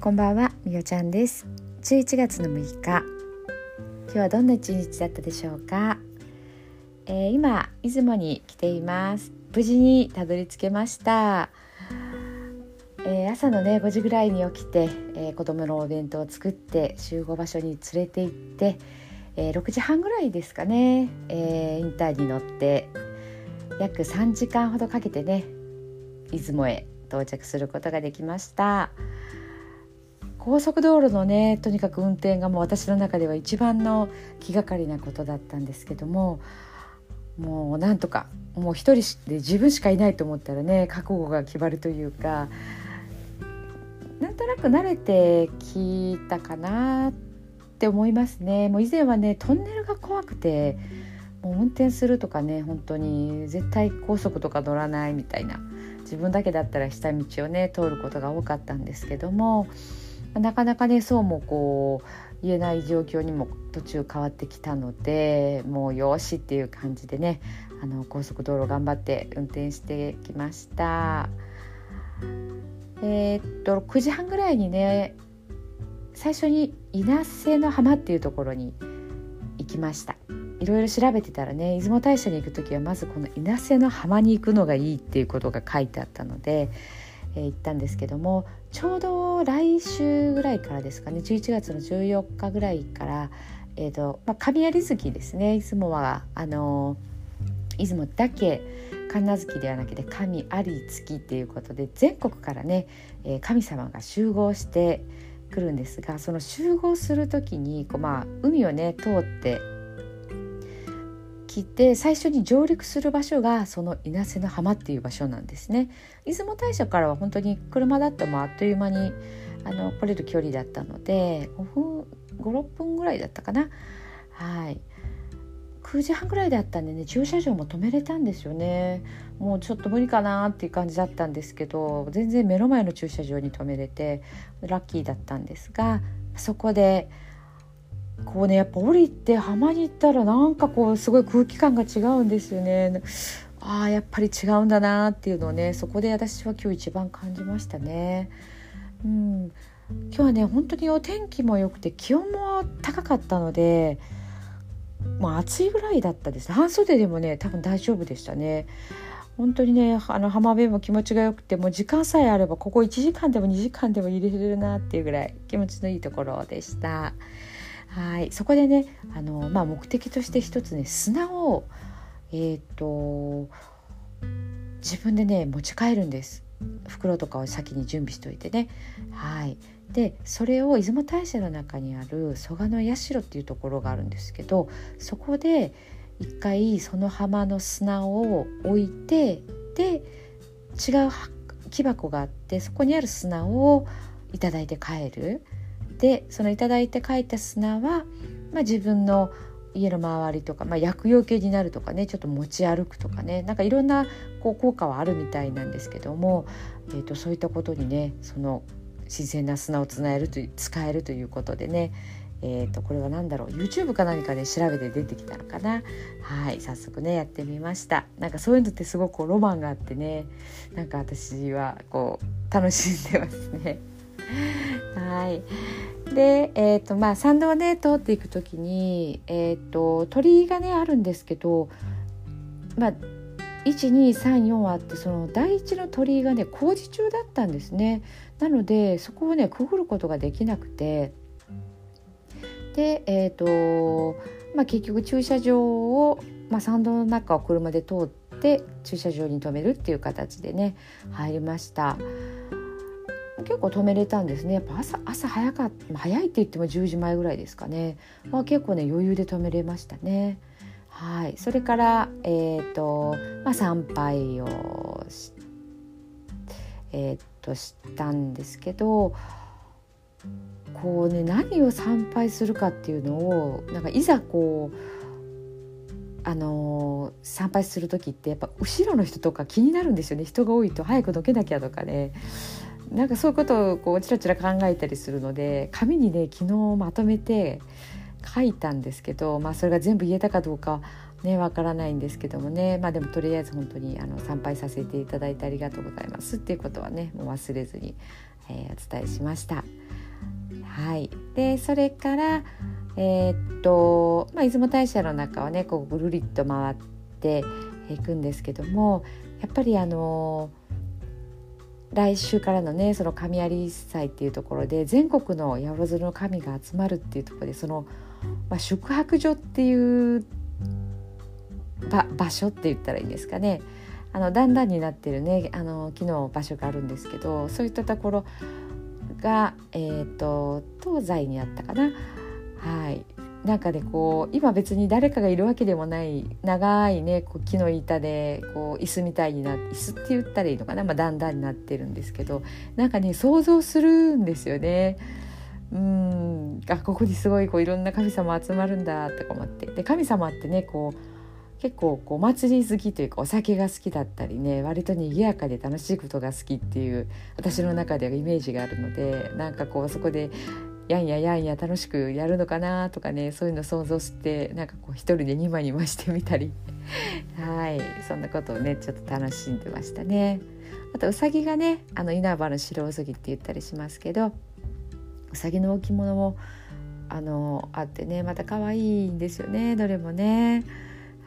こんばんは、みよちゃんです。11月の6日。今日はどんな一日だったでしょうか、えー、今出雲に来ています。無事にたどり着けました。えー、朝のね5時ぐらいに起きて、えー、子供のお弁当を作って集合場所に連れて行って、えー、6時半ぐらいですかね、えインターに乗って約3時間ほどかけてね出雲へ到着することができました。高速道路のねとにかく運転がもう私の中では一番の気がかりなことだったんですけどももうなんとかもう一人で自分しかいないと思ったらね覚悟が決まるというかなんとなく慣れてきたかなって思いますね。もう以前はねトンネルが怖くてもう運転するとかね本当に絶対高速とか乗らないみたいな自分だけだったら下道をね通ることが多かったんですけどもなかなかねそうもこう言えない状況にも途中変わってきたのでもうよしっていう感じでねあの高速道路頑張って運転してきました。えー、っと9時半ぐらいにね最初に稲瀬の浜っていうところに行きましたいろいろ調べてたらね出雲大社に行く時はまずこの稲瀬の浜に行くのがいいっていうことが書いてあったのでえー、行ったんですけどもちょうど来週ぐらいからですかね11月の14日ぐらいから、えーとまあ、神有月ですね出雲はあの出雲だけ神奈月ではなくて神有月っていうことで全国からね、えー、神様が集合してくるんですがその集合する時にこう、まあ、海をね通って来て最初に上陸する場所がその稲瀬の浜っていう場所なんですね。出雲大社からは本当に車だともあっという間にあの来れる距離だったので5分56分ぐらいだったかな。はい。9時半ぐらいだったんでね駐車場も止めれたんですよね。もうちょっと無理かなっていう感じだったんですけど全然目の前の駐車場に止めれてラッキーだったんですがそこでこうねやっぱ降りて浜に行ったらなんかこうすごい空気感が違うんですよね。ああやっぱり違うんだなっていうのをねそこで私は今日一番感じましたね。うん、今日はね本当にお天気も良くて気温も高かったのでもう暑いぐらいだったです半袖でもね多分大丈夫でしたね。本当にねあの浜辺も気持ちが良くてもう時間さえあればここ1時間でも2時間でも入れれるなっていうぐらい気持ちのいいところでした。はい。そこでねあの、まあ、目的として一つね砂をえ、ー、と自分でね持ち帰るんです。袋とかを先に準備しておいてね。はい。でそれを出雲大社の中にある蘇我の社っていうところがあるんですけどそこで一回その浜の砂を置いてで違う木箱があってそこにある砂を頂いて帰る。でその頂いて書いた砂は、まあ、自分の家の周りとか、まあ、薬用系になるとかねちょっと持ち歩くとかねなんかいろんなこう効果はあるみたいなんですけども、えーと、そういったことにねその自然な砂をつなえるという使えるということでねえーと、これは何だろう YouTube か何かで調べて出てきたのかな。はい早速ねやってみました。なんかそういうのってすごくロマンがあってねなんか私はこう楽しんでますね。はいで、えーとまあ、参道をね通っていく時に、えーと、鳥居がねあるんですけど、まあ、1234あってその第一の鳥居がね工事中だったんですねなのでそこをねくぐることができなくてでえっ、ー、と、まあ、結局駐車場を、まあ、参道の中を車で通って駐車場に止めるっていう形でね入りました。結構止めれたんですね。やっぱ朝朝早かった早いって言っても10時前ぐらいですかね、まあ、結構ね余裕で止めれましたね。はい。それからえっ、ー、と、まあ、参拝をしえっ、ー、としたんですけどこうね何を参拝するかっていうのをなんかいざこうあのー、参拝する時ってやっぱ後ろの人とか気になるんですよね。人が多いと早くどけなきゃとかね。なんかそういうことをこうちらちら考えたりするので紙にね昨日まとめて書いたんですけど、まあ、それが全部言えたかどうかねわからないんですけどもね。まあでもとりあえず本当にあの参拝させていただいてありがとうございます。っていうことはねもう忘れずに、えー、お伝えしました。はい、でそれからえー、っと、まあ、出雲大社の中はねこうぐるりっと回っていくんですけどもやっぱりあの来週からのねその神有祭っていうところで全国の八百万の神が集まるっていうところでその、まあ、宿泊所っていう場所って言ったらいいんですかね。あのだんだんになってるねあの木の場所があるんですけどそういったところが、えーと東西にあったかな。はい。なんかねこう今別に誰かがいるわけでもない長いねこう木の板でこう椅子みたいになって椅子って言ったらいいのかな、まあ、だんだんになってるんですけどなんかね想像するんですよね。うんあここにすごいこういろんな神様集まるんだとか思ってで神様ってねこう結構こうお祭り好きというかお酒が好きだったりね割と賑やかで楽しいことが好きっていう私の中ではイメージがあるのでなんかこうそこでやんややんや楽しくやるのかなとかねそういうの想像してなんかこう一人でニマニマしてみたり。はい。そんなことをねちょっと楽しんでましたね。あとうさぎがねあの稲葉の白うさぎって言ったりしますけどうさぎの置物もあのあってねまた可愛いんですよねどれもね。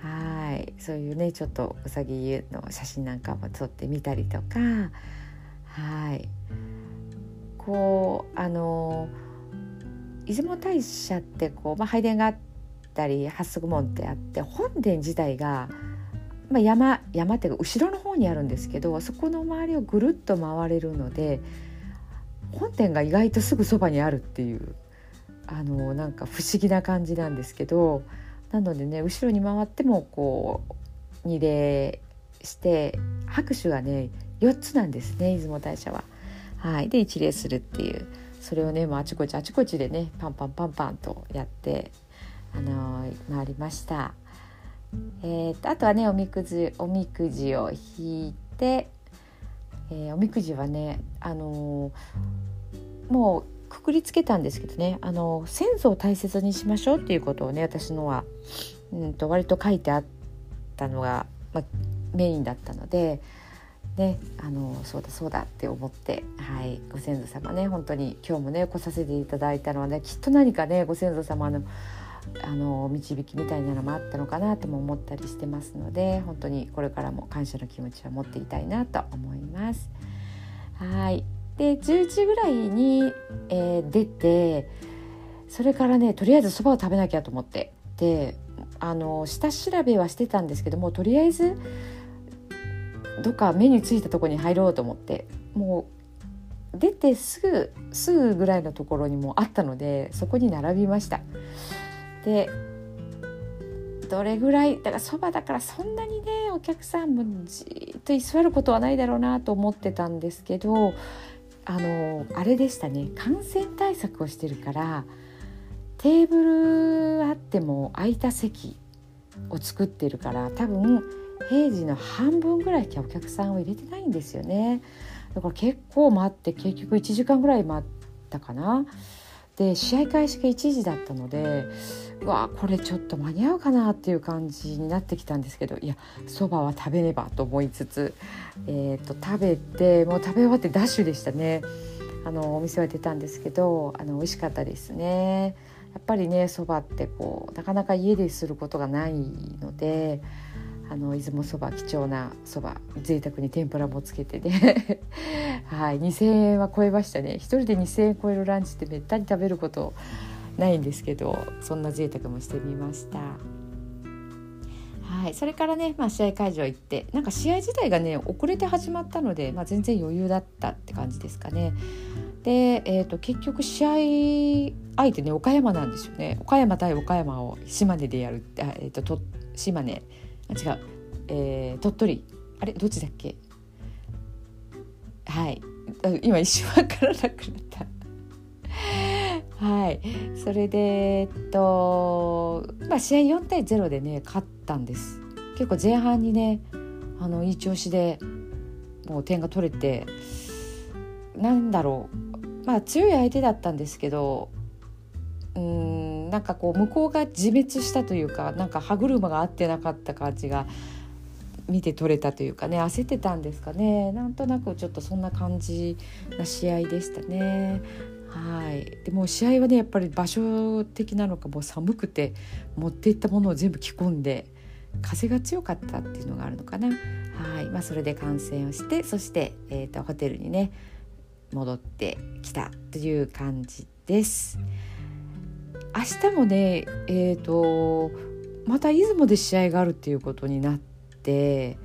はい。そういうねちょっとうさぎの写真なんかも撮ってみたりとか。はい。こうあの出雲大社ってこう、まあ、拝殿があったり八足門ってあって本殿自体が、まあ、山山っていうか後ろの方にあるんですけどそこの周りをぐるっと回れるので本殿が意外とすぐそばにあるっていうあのなんか不思議な感じなんですけどなのでね後ろに回ってもこう二礼して拍手がね4つなんですね出雲大社は。はい、で一礼するっていう。それをねもうあちこちあちこちでねパンパンパンパンとやって、あのー、回りました。えーと、あとはねおみくじおみくじを引いて、えー、おみくじはね、あのー、もうくくりつけたんですけどね、あの先祖を大切にしましょうっていうことをね私のは、うんと割と書いてあったのが、まあ、メインだったので。ね、あのそうだそうだって思って、はい、ご先祖様ね本当に今日もね来させていただいたのはねきっと何かねご先祖様のあの導きみたいなのもあったのかなとも思ったりしてますので本当にこれからも感謝の気持ちは持っていたいなと思います。はいで10時ぐらいに、えー、出てそれからねとりあえずそばを食べなきゃと思ってであの下調べはしてたんですけどもとりあえずどっか目についたとこに入ろうと思ってもう出てすぐすぐぐらいのところにもあったのでそこに並びました。でどれぐらいだからそばだからそんなにねお客さんもじっと居座ることはないだろうなと思ってたんですけどあのあれでしたね。感染対策をしてるからテーブルあっても空いた席を作ってるから多分平時の半分ぐらいしかお客さんを入れてないんですよね。だから結構待って結局1時間ぐらい待ったかな。で試合開始が1時だったのでうわこれちょっと間に合うかなっていう感じになってきたんですけどいやそばは食べねばと思いつつ、えーと、食べてもう食べ終わってダッシュでしたね。あのお店は出たんですけどあの美味しかったですね。やっぱりねそばってこうなかなか家ですることがないのであの出雲そば貴重なそば贅沢に天ぷらもつけてね はい2,000円は超えましたね一人で2,000円超えるランチってめったに食べることないんですけどそんな贅沢もしてみました。はい、それからね、まあ、試合会場行ってなんか試合自体がね遅れて始まったので、まあ、全然余裕だったって感じですかね。で、えーと、結局試合相手ね岡山なんですよね岡山対岡山を島根でやる、えー、と島根違う、えー、鳥取。あれどっちだっけ？はい。今一瞬分からなくなった。はい。それでえっとまあ試合4対0でね勝ったんです。結構前半にねあのいい調子でもう点が取れてなんだろう。まあ強い相手だったんですけどうんなんかこう向こうが自滅したというかなんか歯車が合ってなかった感じが見て取れたというかね焦ってたんですかねなんとなくちょっとそんな感じな試合でしたね。はいでも試合はねやっぱり場所的なのかもう寒くて持っていったものを全部着込んで風が強かったっていうのがあるのかなはい、まあ、それで観戦をしてそして、えーと、ホテルにね戻ってきたという感じです。明日もねえーとまた出雲で試合があるっていうことになって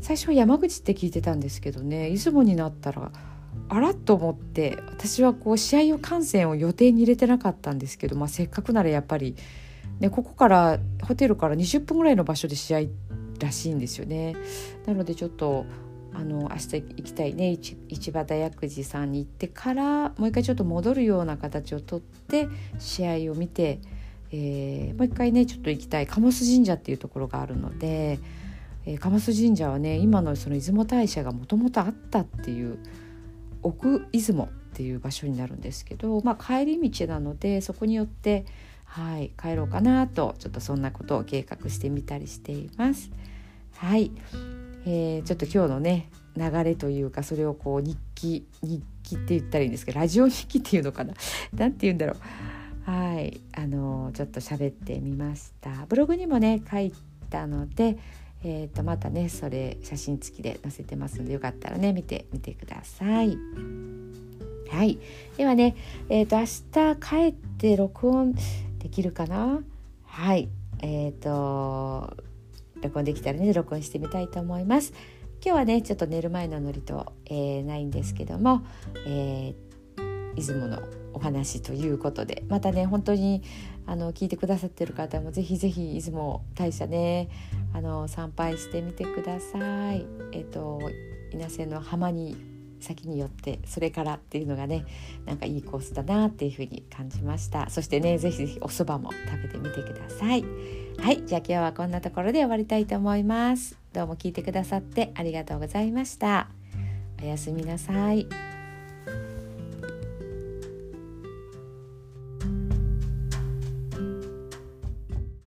最初は山口って聞いてたんですけどね出雲になったらあらと思って私はこう試合を観戦を予定に入れてなかったんですけど、まあ、せっかくならやっぱり、ね、ここからホテルから20分ぐらいの場所で試合らしいんですよね。なのでちょっとあの明日行きたいね市場大薬寺さんに行ってからもう一回ちょっと戻るような形をとって試合を見て、えー、もう一回ねちょっと行きたい鴨須神社っていうところがあるので、えー、鴨須神社はね今のその出雲大社がもともとあったっていう奥出雲っていう場所になるんですけど、まあ、帰り道なのでそこによってはい、帰ろうかなとちょっとそんなことを計画してみたりしています。はい、えー、ちょっと今日のね流れというかそれをこう日記日記って言ったらいいんですけどラジオ日記っていうのかな？何て言うんだろう。はい。あのちょっと喋ってみましたブログにもね書いたのでえー、とまたねそれ写真付きで載せてますのでよかったらね見てみてください。はい、ではね、えー、と明日帰って録音できるかな？はい。えっ、ー、と録音できたらね録音してみたいと思います。今日はねちょっと寝る前のノリと、えー、ないんですけども、えー、出雲のお話ということでまたね本当にあの聞いてくださってる方もぜひぜひ出雲大社ねあの参拝してみてください。えっ、ー、と稲瀬の浜に先に寄ってそれからっていうのがねなんかいいコースだなっていうふうに感じました。そしてねぜひぜひお蕎麦も食べてみてください。はいじゃあ今日はこんなところで終わりたいと思いますどうも聞いてくださってありがとうございましたおやすみなさい。